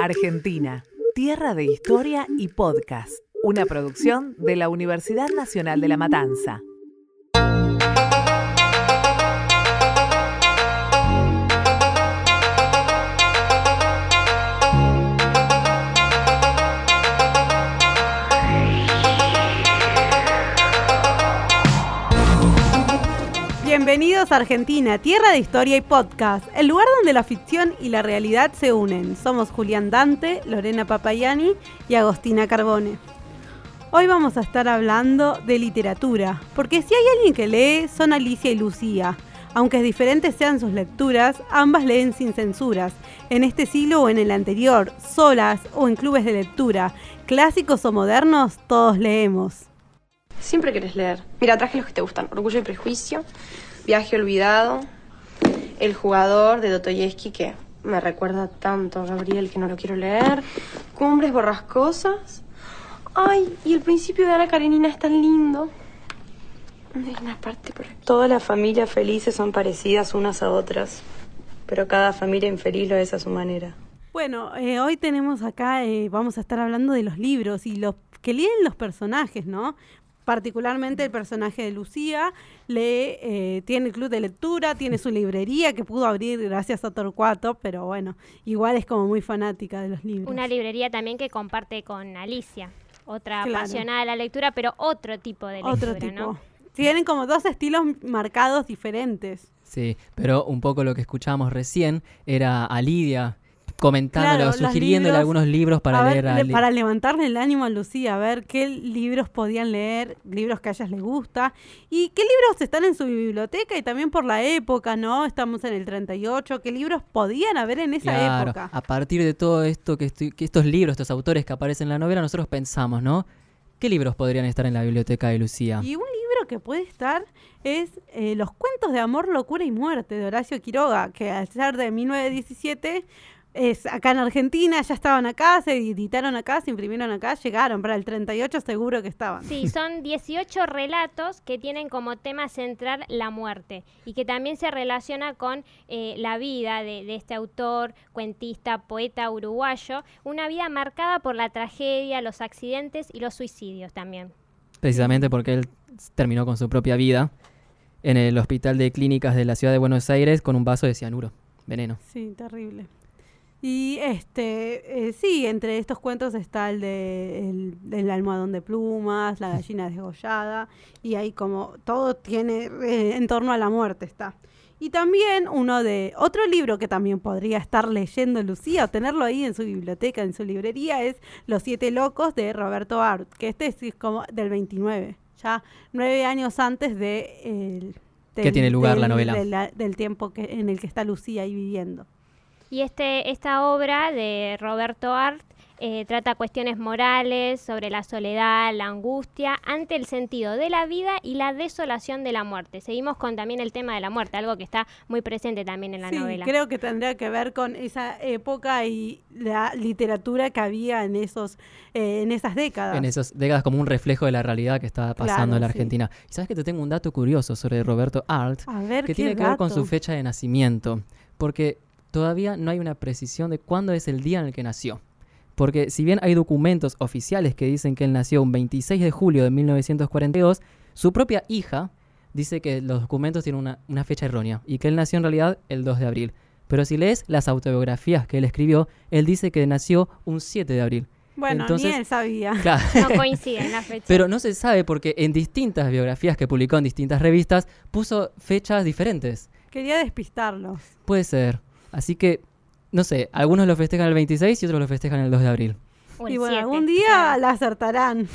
Argentina, tierra de historia y podcast. Una producción de la Universidad Nacional de La Matanza. Bienvenidos a Argentina, tierra de historia y podcast, el lugar donde la ficción y la realidad se unen. Somos Julián Dante, Lorena Papayani y Agostina Carbone. Hoy vamos a estar hablando de literatura, porque si hay alguien que lee, son Alicia y Lucía. Aunque diferentes sean sus lecturas, ambas leen sin censuras, en este siglo o en el anterior, solas o en clubes de lectura, clásicos o modernos, todos leemos. Siempre querés leer. Mira, traje los que te gustan. Orgullo y Prejuicio, Viaje Olvidado, El Jugador de Dostoyevsky, que me recuerda tanto a Gabriel que no lo quiero leer, Cumbres Borrascosas. Ay, y el principio de Ana Karenina es tan lindo. Hay una parte por aquí. Todas las familias felices son parecidas unas a otras, pero cada familia infeliz lo es a su manera. Bueno, eh, hoy tenemos acá, eh, vamos a estar hablando de los libros y los que leen los personajes, ¿no? Particularmente el personaje de Lucía, lee, eh, tiene el club de lectura, tiene su librería que pudo abrir gracias a Torcuato, pero bueno, igual es como muy fanática de los libros. Una librería también que comparte con Alicia, otra apasionada de la lectura, pero otro tipo de lectura, otro tipo. Tienen como dos estilos marcados diferentes. Sí, pero un poco lo que escuchábamos recién era a Lidia comentándole sugiriéndole algunos libros para leer. para levantarle el ánimo a Lucía, a ver qué libros podían leer, libros que a ellas les gusta, y qué libros están en su biblioteca y también por la época, ¿no? Estamos en el 38, qué libros podían haber en esa época. A partir de todo esto, que, que estos libros, estos autores que aparecen en la novela, nosotros pensamos, ¿no? ¿Qué libros podrían estar en la biblioteca de Lucía? Y un libro que puede estar es eh, Los cuentos de amor, locura y muerte de Horacio Quiroga, que al ser de 1917 es acá en Argentina, ya estaban acá, se editaron acá, se imprimieron acá, llegaron, para el 38 seguro que estaban. Sí, son 18 relatos que tienen como tema central la muerte y que también se relaciona con eh, la vida de, de, este autor, cuentista, poeta uruguayo, una vida marcada por la tragedia, los accidentes y los suicidios también. Precisamente porque él terminó con su propia vida en el Hospital de Clínicas de la Ciudad de Buenos Aires con un vaso de cianuro, veneno. Sí, terrible. Y este, eh, sí, entre estos cuentos está el de el, almohadón de plumas, la gallina desgollada, y ahí como todo tiene eh, en torno a la muerte está. Y también uno de otro libro que también podría estar leyendo Lucía o tenerlo ahí en su biblioteca, en su librería, es Los siete locos de Roberto Art, que este es como del 29, ya nueve años antes de que tiene lugar la novela del tiempo que, en el que está Lucía ahí viviendo. Y este, esta obra de Roberto Art eh, trata cuestiones morales sobre la soledad, la angustia, ante el sentido de la vida y la desolación de la muerte. Seguimos con también el tema de la muerte, algo que está muy presente también en la sí, novela. Creo que tendría que ver con esa época y la literatura que había en esos eh, en esas décadas. En esas décadas como un reflejo de la realidad que estaba pasando en la Argentina. Y sabes que te tengo un dato curioso sobre Roberto Art que tiene que ver con su fecha de nacimiento, porque todavía no hay una precisión de cuándo es el día en el que nació. Porque si bien hay documentos oficiales que dicen que él nació un 26 de julio de 1942, su propia hija dice que los documentos tienen una, fecha errónea y que él nació en realidad el 2 de abril. Pero si lees las autobiografías que él escribió, él dice que nació un 7 de abril. Bueno, Entonces, ni él sabía. No coinciden la fecha. Pero no se sabe porque en distintas biografías que publicó en distintas revistas puso fechas diferentes. Quería despistarlos. Puede ser. Así que, no sé, algunos lo festejan el 26 y otros lo festejan el 2 de abril. y bueno, algún día la acertarán.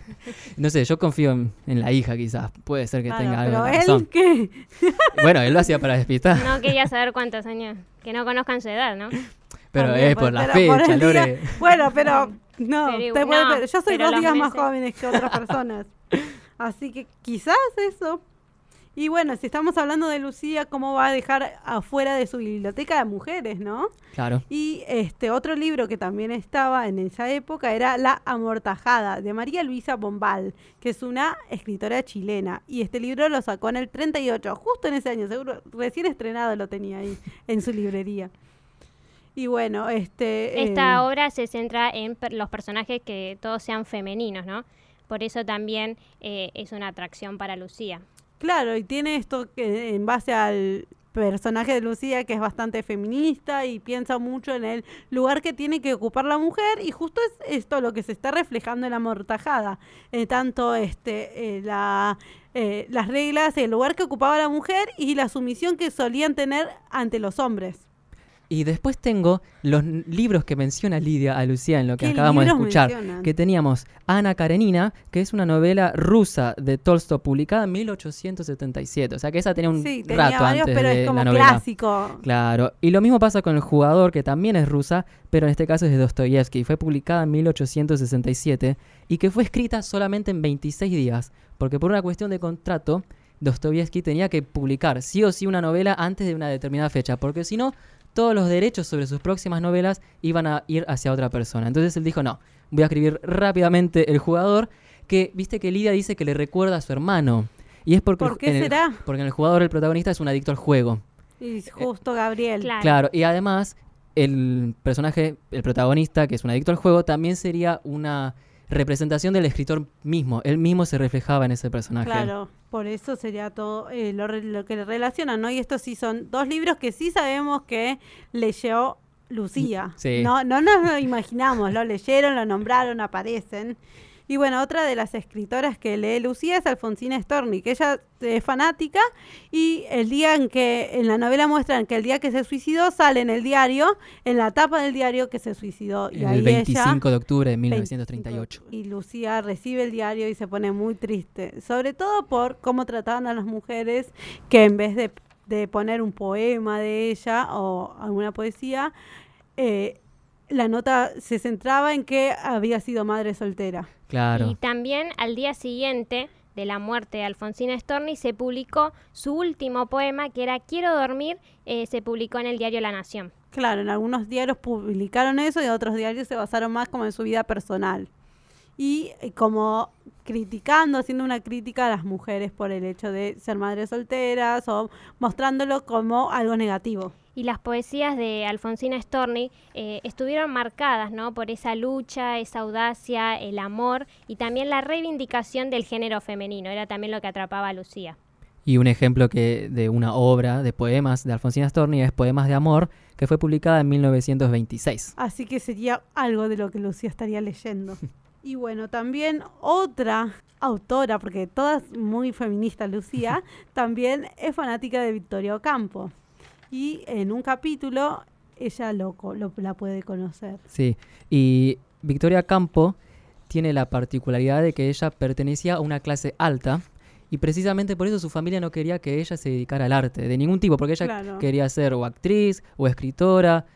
no sé, yo confío en, la hija quizás. Puede ser que tenga algo de razón. él qué? bueno, él lo hacía para despistar. No quería saber cuántos años. Que no conozcan su edad, ¿no? Pero es por la fecha, Lore. Bueno, pero no, yo soy dos días más jóvenes que otras personas. Así que quizás eso y bueno, si estamos hablando de Lucía, ¿cómo va a dejar afuera de su biblioteca de mujeres, no? Claro. Y este otro libro que también estaba en esa época era La Amortajada, de María Luisa Bombal, que es una escritora chilena. Y este libro lo sacó en el 38, justo en ese año, seguro, recién estrenado lo tenía ahí en su librería. Y bueno, este... Esta eh, obra se centra en los personajes que todos sean femeninos, ¿no? Por eso también eh, es una atracción para Lucía. Claro, y tiene esto que en base al personaje de Lucía que es bastante feminista y piensa mucho en el lugar que tiene que ocupar la mujer y justo es esto lo que se está reflejando en la mortajada, eh, tanto este eh, la eh, las reglas, el lugar que ocupaba la mujer y la sumisión que solían tener ante los hombres. Y después tengo los libros que menciona Lidia a Lucía en lo que acabamos de escuchar. Que teníamos Ana Karenina, que es una novela rusa de Tolstoy publicada en 1877. O sea que esa tenía un sí, tenía rato varios, pero es como clásico. Claro. Y lo mismo pasa con El jugador, que también es rusa, pero en este caso es de Dostoyevsky. Fue publicada en 1867 y que fue escrita solamente en 26 días. Porque por una cuestión de contrato, Dostoyevsky tenía que publicar sí o sí una novela antes de una determinada fecha. Porque si no todos los derechos sobre sus próximas novelas iban a ir hacia otra persona. Entonces él dijo, no, voy a escribir rápidamente el jugador, que viste que Lidia dice que le recuerda a su hermano. Y es porque, ¿Por qué será? porque en el jugador el protagonista es un adicto al juego. Y justo Gabriel. Claro. claro, y además el personaje, el protagonista, que es un adicto al juego, también sería una representación del escritor mismo. Él mismo se reflejaba en ese personaje. Claro, por eso sería todo eh, lo, lo, que relaciona, ¿no? Y estos sí son dos libros que sí sabemos que leyó Lucía. Sí. No, no nos lo imaginamos, lo leyeron, lo nombraron, aparecen. Y bueno, otra de las escritoras que lee Lucía es Alfonsina Storni, que ella es fanática y el día en que en la novela muestran que el día que se suicidó sale en el diario, en la tapa del diario que se suicidó. y el 25 de octubre de 1938. y Lucía recibe el diario y se pone muy triste, sobre todo por cómo trataban a las mujeres que en vez de, de poner un poema de ella o alguna poesía, eh, la nota se centraba en que había sido madre soltera. Claro. Y también al día siguiente de la muerte de Alfonsina Storni se publicó su último poema que era Quiero dormir, eh, se publicó en el diario La Nación. Claro, en algunos diarios publicaron eso y en otros diarios se basaron más como en su vida personal. Y eh, como criticando, haciendo una crítica a las mujeres por el hecho de ser madres solteras o mostrándolo como algo negativo y las poesías de Alfonsina Storni eh, estuvieron marcadas ¿no? por esa lucha, esa audacia, el amor y también la reivindicación del género femenino. Era también lo que atrapaba a Lucía. Y un ejemplo que de una obra de poemas de Alfonsina Storni es Poemas de Amor, que fue publicada en 1926. Así que sería algo de lo que Lucía estaría leyendo. y bueno, también otra autora, porque todas muy feministas, Lucía, también es fanática de Victoria Ocampo y en un capítulo ella lo, la puede conocer. Sí, y Victoria Campo tiene la particularidad de que ella pertenecía a una clase alta y precisamente por eso su familia no quería que ella se dedicara al arte de ningún tipo, porque ella quería ser o actriz o escritora,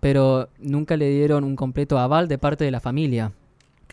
pero nunca le dieron un completo aval de parte de la familia.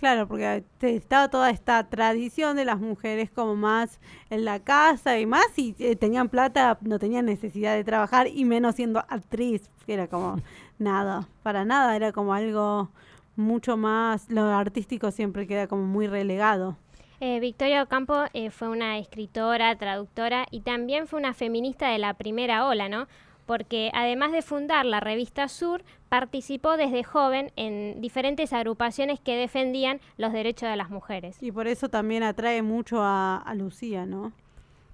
Claro, porque estaba toda esta tradición de las mujeres como más en la casa y más, y eh, tenían plata, no tenían necesidad de trabajar y menos siendo actriz, que era como nada, para nada, era como algo mucho más, lo artístico siempre queda como muy relegado. Eh, Victoria Ocampo eh, fue una escritora, traductora y también fue una feminista de la primera ola, ¿no? Porque además de fundar la revista Sur, participó desde joven en diferentes agrupaciones que defendían los derechos de las mujeres. Y por eso también atrae mucho a, Lucía, ¿no?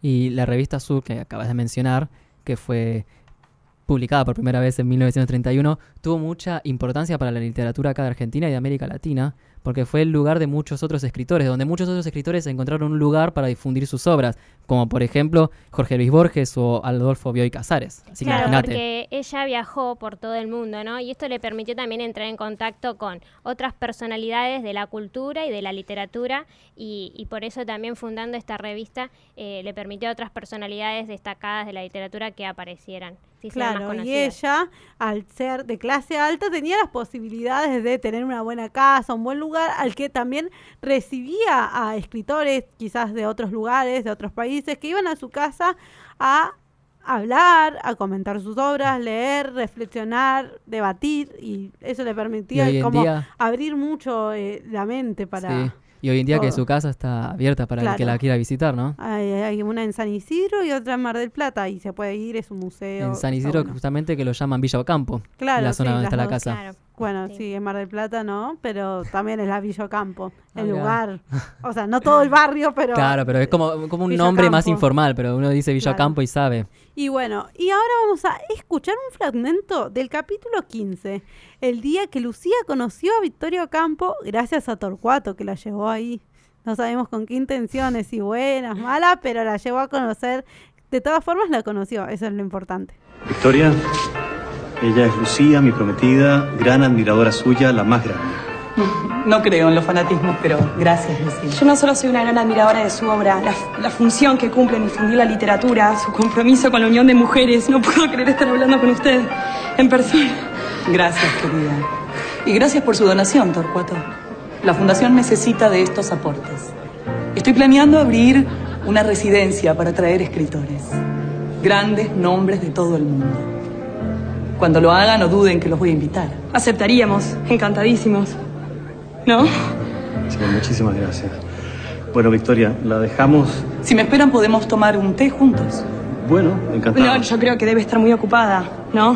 Y la revista Sur, que acabas de mencionar, que fue publicada por primera vez en 1931, tuvo mucha importancia para la literatura acá de Argentina y de América Latina, porque fue el lugar de muchos otros escritores, donde muchos otros escritores encontraron un lugar para difundir sus obras, como por ejemplo Jorge Luis Borges o Adolfo Bioy Casares. Así claro, porque ella viajó por todo el mundo, ¿no? Y esto le permitió también entrar en contacto con otras personalidades de la cultura y de la literatura, y, por eso también fundando esta revista eh, le permitió a otras personalidades destacadas de la literatura que aparecieran. Claro, y ella, al ser de clase alta, tenía las posibilidades de tener una buena casa, un buen lugar al que también recibía a escritores quizás de otros lugares, de otros países, que iban a su casa a hablar, a comentar sus obras, leer, reflexionar, debatir y eso le permitía como abrir mucho eh, la mente para... Y hoy en día que su casa está abierta para el que la quiera visitar, ¿no? Hay, una en San Isidro y otra en Mar del Plata y se puede ir, es un museo. En San Isidro justamente que lo llaman Villa Ocampo, claro, la zona donde está la casa. Bueno, sí. en Mar del Plata no, pero también es la Villa Ocampo, el lugar. O sea, no todo el barrio, pero... Claro, pero es como, como un nombre más informal, pero uno dice Villa Ocampo y sabe. Y bueno, y ahora vamos a escuchar un fragmento del capítulo 15, el día que Lucía conoció a Victoria Ocampo gracias a Torcuato, que la llevó ahí. No sabemos con qué intenciones, si buenas, malas, pero la llevó a conocer. De todas formas la conoció, eso es lo importante. Victoria, ella es Lucía, mi prometida, gran admiradora suya, la más grande. No creo en los fanatismos, pero gracias, Lucía. Yo no solo soy una gran admiradora de su obra, la, función que cumple en difundir la literatura, su compromiso con la unión de mujeres. No puedo creer estar hablando con usted en persona. Gracias, querida. Y gracias por su donación, Torcuato. La Fundación necesita de estos aportes. Estoy planeando abrir una residencia para traer escritores. Grandes nombres de todo el mundo. Cuando lo hagan, no duden que los voy a invitar. Aceptaríamos, encantadísimos. ¿No? Sí, muchísimas gracias. Bueno, Victoria, la dejamos. Si me esperan, podemos tomar un té juntos. Bueno, encantado. No, yo creo que debe estar muy ocupada, ¿no?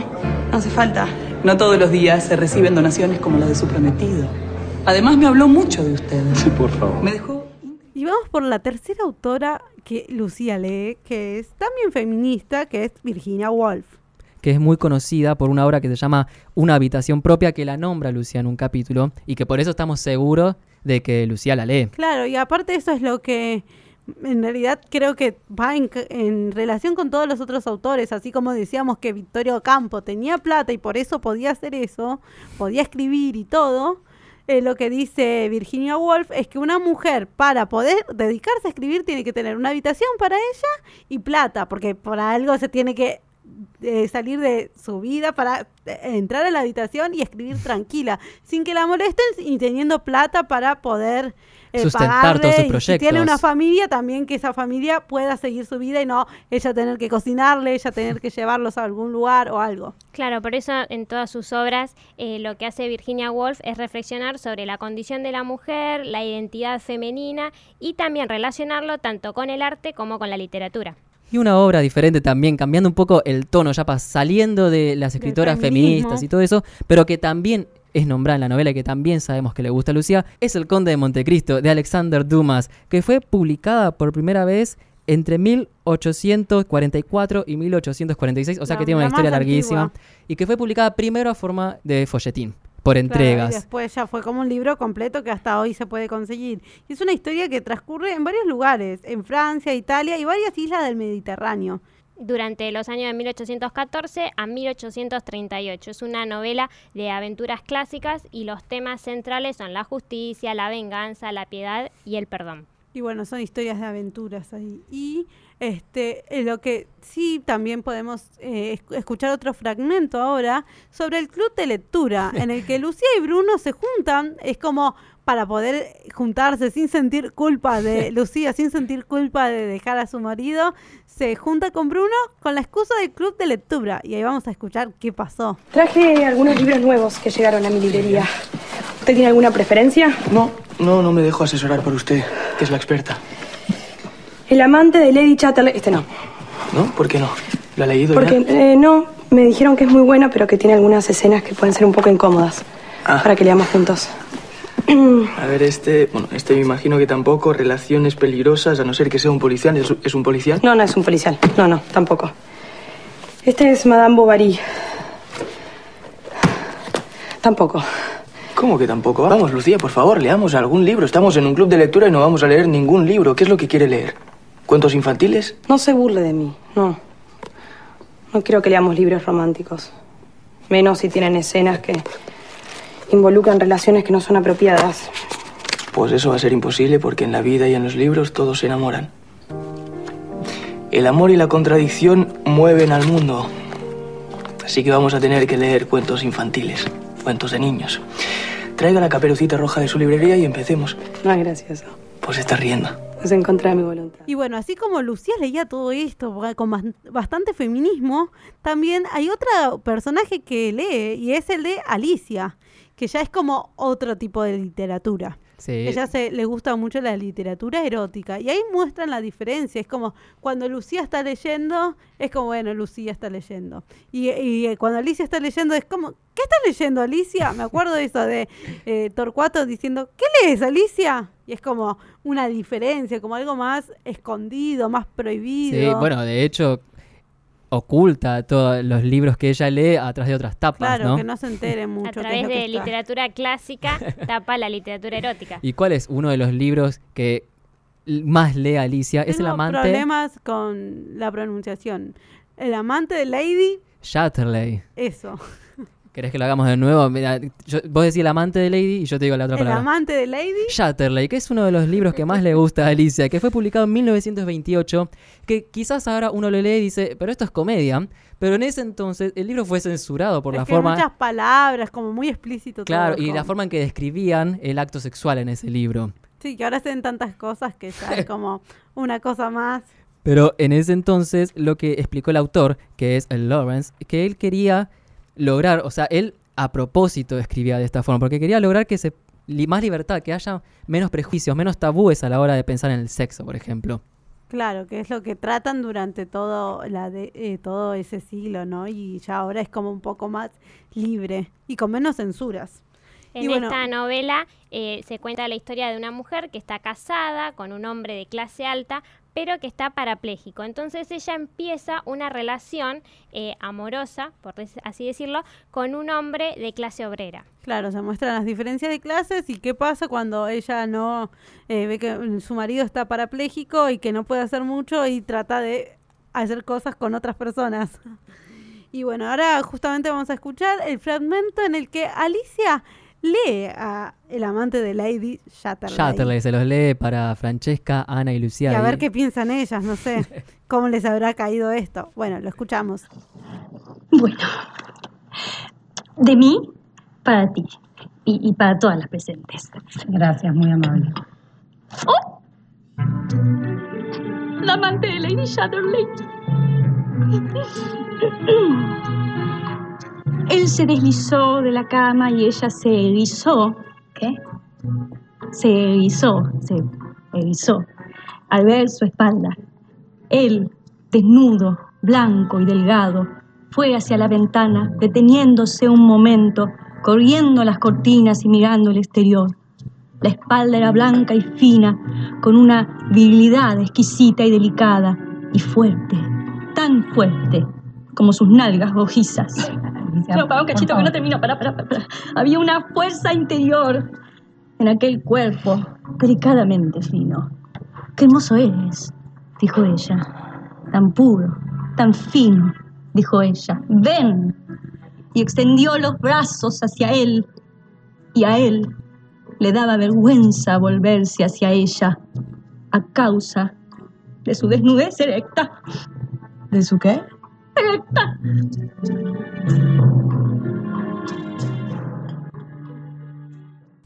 No hace falta. No todos los días se reciben donaciones como la de su prometido. Además, me habló mucho de usted. Sí, por favor. Me dejó. Y vamos por la tercera autora que Lucía lee, que es también feminista, que es Virginia Woolf que es muy conocida por una obra que se llama Una habitación propia, que la nombra Lucía en un capítulo, y que por eso estamos seguros de que Lucía la lee. Claro, y aparte eso es lo que en realidad creo que va en, relación con todos los otros autores, así como decíamos que Victorio Campo tenía plata y por eso podía hacer eso, podía escribir y todo. Eh, lo que dice Virginia Woolf es que una mujer para poder dedicarse a escribir tiene que tener una habitación para ella y plata, porque por algo se tiene que salir de su vida para eh, entrar a la habitación y escribir tranquila, sin que la molesten y teniendo plata para poder eh, sustentar todos sus proyectos. si tiene una familia, también que esa familia pueda seguir su vida y no ella tener que cocinarle, ella tener que llevarlos a algún lugar o algo. Claro, por eso en todas sus obras eh, lo que hace Virginia Woolf es reflexionar sobre la condición de la mujer, la identidad femenina y también relacionarlo tanto con el arte como con la literatura. Y una obra diferente también, cambiando un poco el tono, ya saliendo de las escritoras feministas y todo eso, pero que también es nombrada en la novela y que también sabemos que le gusta a Lucía, es El Conde de Montecristo, de Alexander Dumas, que fue publicada por primera vez entre 1844 y 1846, o sea que tiene una historia larguísima, y que fue publicada primero a forma de folletín por entregas. y después ya fue como un libro completo que hasta hoy se puede conseguir. Y es una historia que transcurre en varios lugares, en Francia, Italia y varias islas del Mediterráneo. Durante los años de 1814 a 1838. Es una novela de aventuras clásicas y los temas centrales son la justicia, la venganza, la piedad y el perdón. Y bueno, son historias de aventuras ahí. Y este, lo que sí también podemos eh, escuchar otro fragmento ahora sobre el club de lectura, en el que Lucía y Bruno se juntan, es como para poder juntarse sin sentir culpa de Lucía, sin sentir culpa de dejar a su marido, se junta con Bruno con la excusa del club de lectura. Y ahí vamos a escuchar qué pasó. Traje algunos libros nuevos que llegaron a mi librería. ¿Usted tiene alguna preferencia? No, no, no me dejo asesorar por usted, que es la experta. El amante de Lady Chatterley... Este no. ¿No? ¿Por qué no? ¿Lo ha leído Porque eh, no, me dijeron que es muy buena, pero que tiene algunas escenas que pueden ser un poco incómodas. Ah. Para que leamos juntos. A ver, este... Bueno, este me imagino que tampoco. Relaciones peligrosas, a no ser que sea un policial. ¿Es, ¿Es, un policial? No, no es un policial. No, no, tampoco. Este es Madame Bovary. Tampoco. ¿Cómo que tampoco? Vamos, Lucía, por favor, leamos algún libro. Estamos en un club de lectura y no vamos a leer ningún libro. ¿Qué es lo que quiere leer? ¿Cuentos infantiles? No se burle de mí, no. No quiero que leamos libros románticos. Menos si tienen escenas que involucran relaciones que no son apropiadas. Pues eso va a ser imposible porque en la vida y en los libros todos se enamoran. El amor y la contradicción mueven al mundo. Así que vamos a tener que leer cuentos infantiles, cuentos de niños. Traiga la caperucita roja de su librería y empecemos. No es gracioso. Pues está riendo. Es en contra de mi voluntad. Y bueno, así como Lucía leía todo esto con bastante feminismo, también hay otro personaje que lee y es el de Alicia, que ya es como otro tipo de literatura. Ella se, le gusta mucho la literatura erótica y ahí muestran la diferencia. Es como cuando Lucía está leyendo, es como, bueno, Lucía está leyendo. Y, y cuando Alicia está leyendo, es como, ¿qué está leyendo Alicia? Me acuerdo de eso de eh, Torcuato diciendo, ¿qué lees Alicia? Y es como una diferencia, como algo más escondido, más prohibido. Sí, bueno, de hecho, oculta todos los libros que ella lee a través de otras tapas. Claro, que no se entere mucho. A través de literatura clásica tapa la literatura erótica. ¿Y cuál es uno de los libros que más lee Alicia? es el amante. problemas con la pronunciación. El amante de Lady. Chatterley. Eso. ¿Querés que lo hagamos de nuevo? vos decís el amante de Lady y yo te digo la otra palabra. El amante de Lady. Shatterley, que es uno de los libros que más le gusta a Alicia, que fue publicado en 1928, que quizás ahora uno lo lee y dice, pero esto es comedia. Pero en ese entonces el libro fue censurado por la forma... muchas palabras, como muy explícito. Claro, y la forma en que describían el acto sexual en ese libro. Sí, que ahora hacen tantas cosas que ya es como una cosa más. Pero en ese entonces lo que explicó el autor, que es el Lawrence, que él quería lograr, o sea, él a propósito escribía de esta forma, porque quería lograr que se más libertad, que haya menos prejuicios, menos tabúes a la hora de pensar en el sexo, por ejemplo. Claro, que es lo que tratan durante todo, la de, eh, todo ese siglo, ¿no? Y ya ahora es como un poco más libre y con menos censuras. En esta novela eh, se cuenta la historia de una mujer que está casada con un hombre de clase alta, pero que está parapléjico. Entonces ella empieza una relación eh, amorosa, por así decirlo, con un hombre de clase obrera. Claro, se muestran las diferencias de clases y qué pasa cuando ella no eh, ve que su marido está parapléjico y que no puede hacer mucho y trata de hacer cosas con otras personas. Y bueno, ahora justamente vamos a escuchar el fragmento en el que Alicia lee a el amante de Lady Shatterley. Shatterley se los lee para Francesca, Ana y Lucía. Y a ver qué piensan ellas, no sé cómo les habrá caído esto. Bueno, lo escuchamos. Bueno, de mí para ti y, y para todas las presentes. Gracias, muy amable. ¡Oh! La amante de Lady Shatterley. Él se deslizó de la cama y ella se erizó. ¿Qué? Se erizó, se erizó al ver su espalda. Él, desnudo, blanco y delgado, fue hacia la ventana, deteniéndose un momento, corriendo las cortinas y mirando el exterior. La espalda era blanca y fina, con una virilidad exquisita y delicada, y fuerte, tan fuerte como sus nalgas rojizas. No, para un cachito que no termino. Para, para, para. Había una fuerza interior en aquel cuerpo, delicadamente fino. Qué hermoso eres, dijo ella. Tan puro, tan fino, dijo ella. Ven. Y extendió los brazos hacia él. Y a él le daba vergüenza volverse hacia ella a causa de su desnudez erecta. ¿De su qué?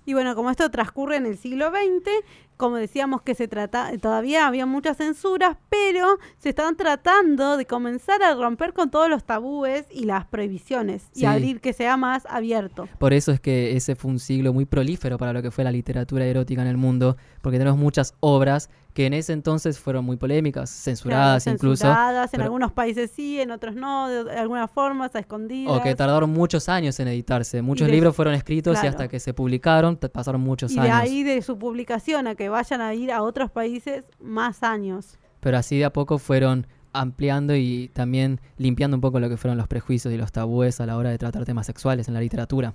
Y bueno, como esto transcurre en el siglo XX, como decíamos que se trata, todavía había muchas censuras, pero se estaban tratando de comenzar a romper con todos los tabúes y las prohibiciones y abrir que sea más abierto. Por eso es que ese fue un siglo muy prolífero para lo que fue la literatura erótica en el mundo, porque tenemos muchas obras que en ese entonces fueron muy polémicas, censuradas incluso. Censuradas, en algunos países sí, en otros no, de, alguna forma, a escondidas. O que tardaron muchos años en editarse. Muchos libros fueron escritos y hasta que se publicaron pasaron muchos años. Y de ahí de su publicación a que vayan a ir a otros países más años. Pero así de a poco fueron ampliando y también limpiando un poco lo que fueron los prejuicios y los tabúes a la hora de tratar temas sexuales en la literatura.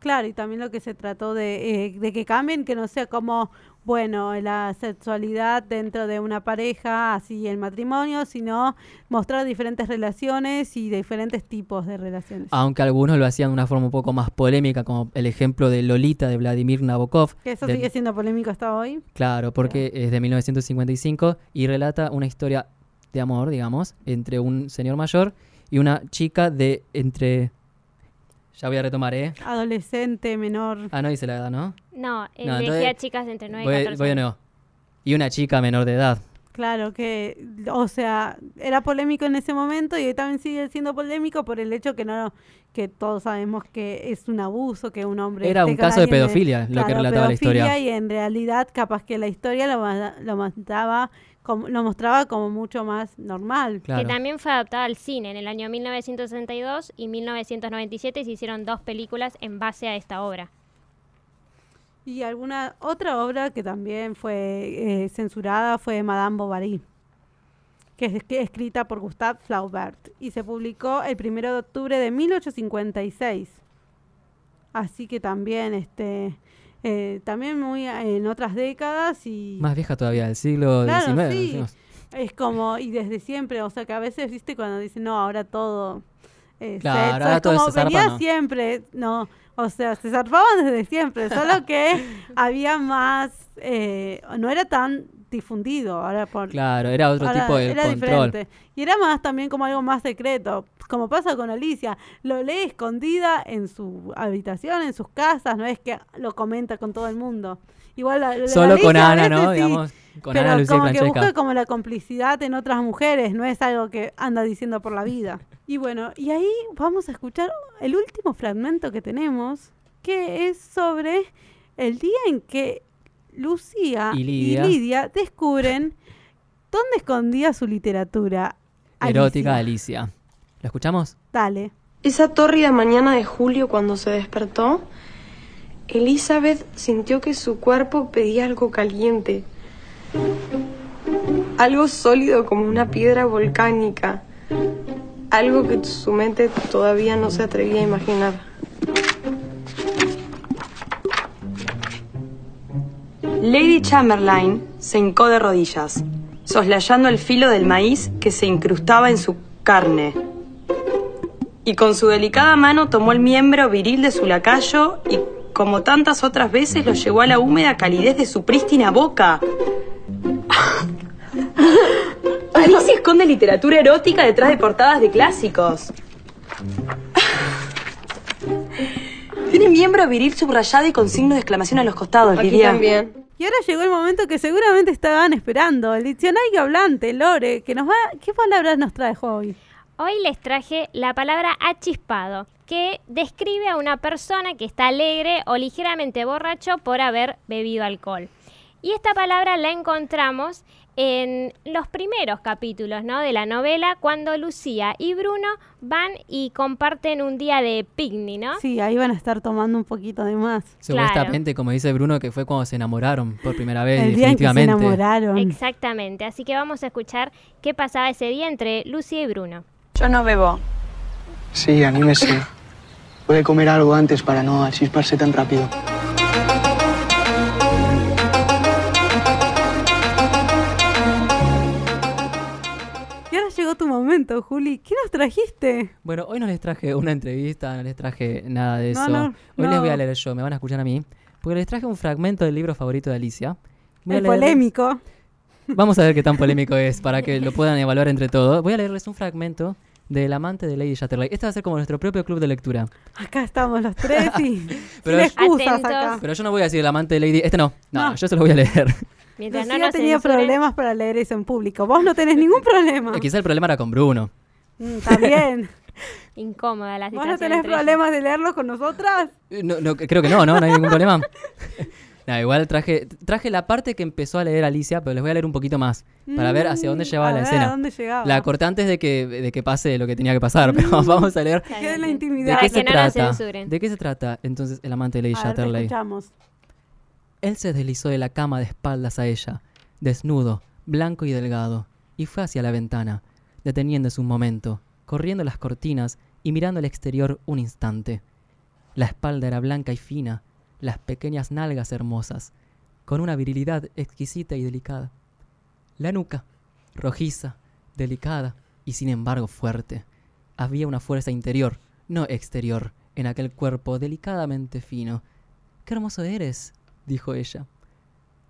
Claro, y también lo que se trató de, eh, de que cambien, que no sea como, bueno, la sexualidad dentro de una pareja, así el matrimonio, sino mostrar diferentes relaciones y diferentes tipos de relaciones. Aunque algunos lo hacían de una forma un poco más polémica, como el ejemplo de Lolita de Vladimir Nabokov. Que eso sigue siendo polémico hasta hoy. Claro, porque es de 1955 y relata una historia de amor, digamos, entre un señor mayor y una chica de entre ya voy a retomar, ¿eh? Adolescente, menor. Ah, no dice la edad, ¿no? No, no decía chicas de entre 9 y 14 voy de nuevo. Y una chica menor de edad. Claro, que, o sea, era polémico en ese momento y hoy también sigue siendo polémico por el hecho que no que todos sabemos que es un abuso, que un hombre... Era un caso de pedofilia lo que relataba la historia. Y en realidad capaz que la historia lo, lo mostraba como, lo mostraba como mucho más normal. Que también fue adaptada al cine en el año 1962 y 1997 se hicieron dos películas en base a esta obra. Y alguna otra obra que también fue eh, censurada fue Madame Bovary, que es escrita por Gustave Flaubert y se publicó el 1 de octubre de 1856. Así que también este eh, también muy en otras décadas y más vieja todavía del siglo XIX. Es como y desde siempre, o sea que a veces viste cuando dicen no ahora todo eh, claro, ahora todo como venía siempre, no, o sea, se zarpaban desde siempre, solo que había más, eh, no era tan difundido. Ahora por, claro, era otro tipo de era Diferente. Y era más también como algo más secreto, como pasa con Alicia. Lo lee escondida en su habitación, en sus casas, no es que lo comenta con todo el mundo. Igual Solo con Ana, ¿no? Digamos, con pero Ana, como que busca como la complicidad en otras mujeres, no es algo que anda diciendo por la vida. Y bueno, y ahí vamos a escuchar el último fragmento que tenemos, que es sobre el día en que Lucía y Lidia, descubren dónde escondía su literatura. Erótica Alicia. ¿La escuchamos? Dale. Esa tórrida mañana de julio cuando se despertó, Elizabeth sintió que su cuerpo pedía algo caliente, algo sólido como una piedra volcánica algo que su mente todavía no se atrevía a imaginar. Lady Chamberlain se hincó de rodillas, soslayando el filo del maíz que se incrustaba en su carne. Y con su delicada mano tomó el miembro viril de su lacayo y, como tantas otras veces, lo llevó a la húmeda calidez de su prístina boca. Alicia esconde literatura erótica detrás de portadas de clásicos. Tiene miembro viril subrayado y con signo de exclamación a los costados, Aquí también. Y ahora llegó el momento que seguramente estaban esperando. El diccionario hablante, Lore, que nos va. ¿Qué palabras nos trae hoy? Hoy les traje la palabra achispado, que describe a una persona que está alegre o ligeramente borracho por haber bebido alcohol. Y esta palabra la encontramos en los primeros capítulos ¿no? de la novela, cuando Lucía y Bruno van y comparten un día de picnic, ¿no? Sí, ahí van a estar tomando un poquito de más. Supuestamente, como dice Bruno, que fue cuando se enamoraron por primera vez, El día En que se enamoraron. Exactamente, así que vamos a escuchar qué pasaba ese día entre Lucía y Bruno. Yo no bebo. Sí, anímese. Puede comer algo antes para no achisparse tan rápido. Tu momento, Juli. ¿Qué nos trajiste? Bueno, hoy no les traje una entrevista, no les traje nada de eso. hoy les voy a leer yo, me van a escuchar a mí. Porque les traje un fragmento del libro favorito de Alicia. El polémico. Vamos a ver qué tan polémico es para que lo puedan evaluar entre todos. Voy a leerles un fragmento del amante de Lady Chatterley. Este va a ser como nuestro propio club de lectura. Acá estamos los tres y pero, excusas acá. Pero yo no voy a decir el amante de Lady... Este no, no, yo se lo voy a leer. Mientras no no tenía problemas para leer eso en público. Vos no tenés ningún problema. quizá el problema era con Bruno. Mm, está bien. Incómoda la situación. ¿Vos no tenés problemas de leerlo con nosotras? Eh, no, no, creo que no, ¿no? No hay ningún problema. No, igual traje, traje la parte que empezó a leer Alicia, pero les voy a leer un poquito más para ver hacia dónde mm, llevaba la escena. Dónde llegaba. La corté antes de que, de que pase lo que tenía que pasar, pero mm. vamos a leer. Que la intimidad. ¿De qué se trata? ¿De qué se trata entonces el amante de Lady Chatterley? Escuchamos. Él se deslizó de la cama de espaldas a ella desnudo, blanco y delgado, y fue hacia la ventana, deteniéndose un momento, corriendo las cortinas y mirando al exterior un instante. La espalda era blanca y fina, las pequeñas nalgas hermosas, con una virilidad exquisita y delicada. La nuca, rojiza, delicada y sin embargo fuerte. Había una fuerza interior, no exterior, en aquel cuerpo delicadamente fino. ¡Qué hermoso eres! dijo ella.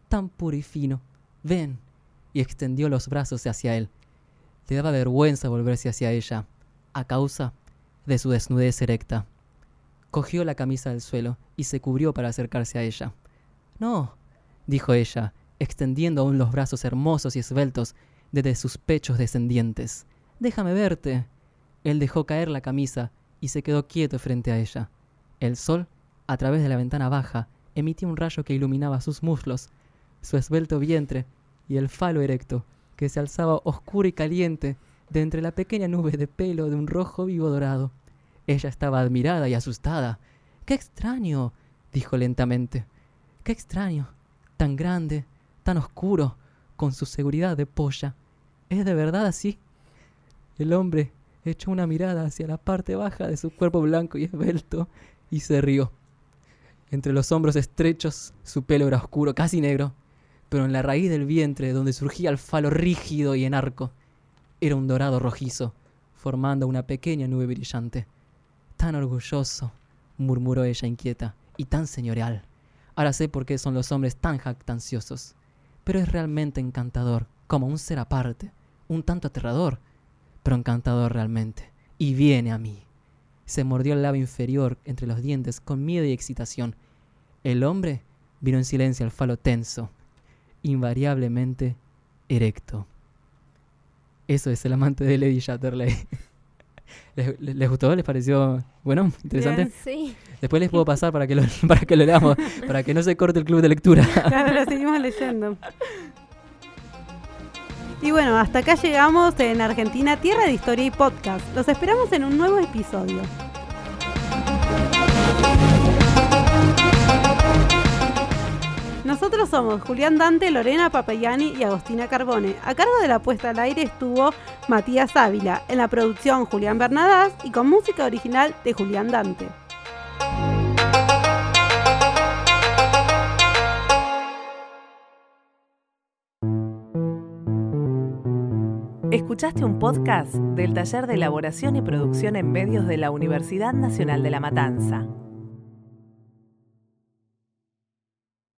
Tan puro y fino, Ven. y extendió los brazos hacia él. Le daba vergüenza volverse hacia ella, a causa de su desnudez erecta. Cogió la camisa del suelo y se cubrió para acercarse a ella. No, dijo ella, extendiendo aún los brazos hermosos y esbeltos desde sus pechos descendientes. Déjame verte. Él dejó caer la camisa y se quedó quieto frente a ella. El sol, a través de la ventana baja, emitía un rayo que iluminaba sus muslos, su esbelto vientre y el falo erecto, que se alzaba oscuro y caliente de entre la pequeña nube de pelo de un rojo vivo dorado. Ella estaba admirada y asustada. ¡Qué extraño! dijo lentamente. ¡Qué extraño! Tan grande, tan oscuro, con su seguridad de polla. ¿Es de verdad así? El hombre echó una mirada hacia la parte baja de su cuerpo blanco y esbelto y se rió. Entre los hombros estrechos su pelo era oscuro, casi negro, pero en la raíz del vientre, donde surgía el falo rígido y en arco, era un dorado rojizo, formando una pequeña nube brillante. Tan orgulloso, murmuró ella inquieta, y tan señorial. Ahora sé por qué son los hombres tan jactanciosos. Pero es realmente encantador, como un ser aparte, un tanto aterrador, pero encantador realmente. Y viene a mí. Se mordió el labio inferior entre los dientes con miedo y excitación. El hombre vino en silencio al falo tenso, invariablemente erecto. Eso es el amante de Lady Chatterley. ¿Les, gustó? ¿Les pareció bueno? ¿Interesante? sí. Después les puedo pasar para que lo, para que lo leamos, para que no se corte el club de lectura. Claro, lo seguimos leyendo. Y bueno, hasta acá llegamos en Argentina, Tierra de Historia y Podcast. Los esperamos en un nuevo episodio. Nosotros somos Julián Dante, Lorena Papayani y Agostina Carbone. A cargo de la puesta al aire estuvo Matías Ávila, en la producción Julián Bernadás y con música original de Julián Dante. Escuchaste un podcast del Taller de Elaboración y Producción en Medios de la Universidad Nacional de La Matanza.